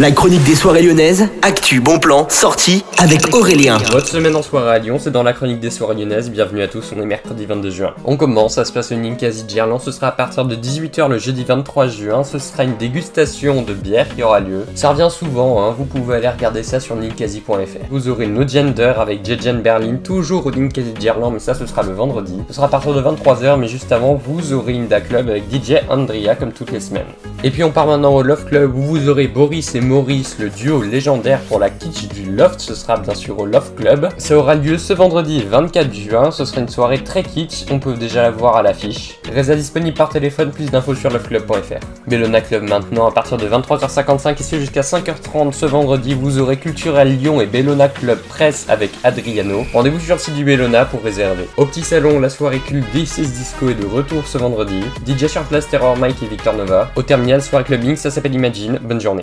La chronique des soirées lyonnaises, actu, bon plan, sortie avec Aurélien. Votre semaine en soirée à Lyon, c'est dans la chronique des soirées lyonnaises. Bienvenue à tous, on est mercredi 22 juin. On commence, ça se passe au Ninkasi Gerland. Ce sera à partir de 18h le jeudi 23 juin. Ce sera une dégustation de bière qui aura lieu. Ça revient souvent, hein. vous pouvez aller regarder ça sur ninkasi.fr. Vous aurez No Gender avec Jejen Berlin, toujours au Ninkasi Gerland, mais ça ce sera le vendredi. Ce sera à partir de 23h, mais juste avant, vous aurez Inda Club avec DJ Andrea comme toutes les semaines. Et puis on part maintenant au Love Club où vous aurez Boris et Maurice, le duo légendaire pour la kitsch du Loft. Ce sera bien sûr au Love Club. Ça aura lieu ce vendredi 24 juin. Ce sera une soirée très kitsch. On peut déjà la voir à l'affiche. Résa disponible par téléphone. Plus d'infos sur loveclub.fr. Bellona Club maintenant à partir de 23h55 et c'est jusqu'à 5h30 ce vendredi. Vous aurez Culturel Lyon et Bellona Club Presse avec Adriano. Rendez-vous sur le site du Bellona pour réserver. Au petit salon, la soirée culte D6 Disco est de retour ce vendredi. DJ sur place Terror Mike et Victor Nova. Au terminal, soirée clubbing, ça s'appelle Imagine. Bonne journée.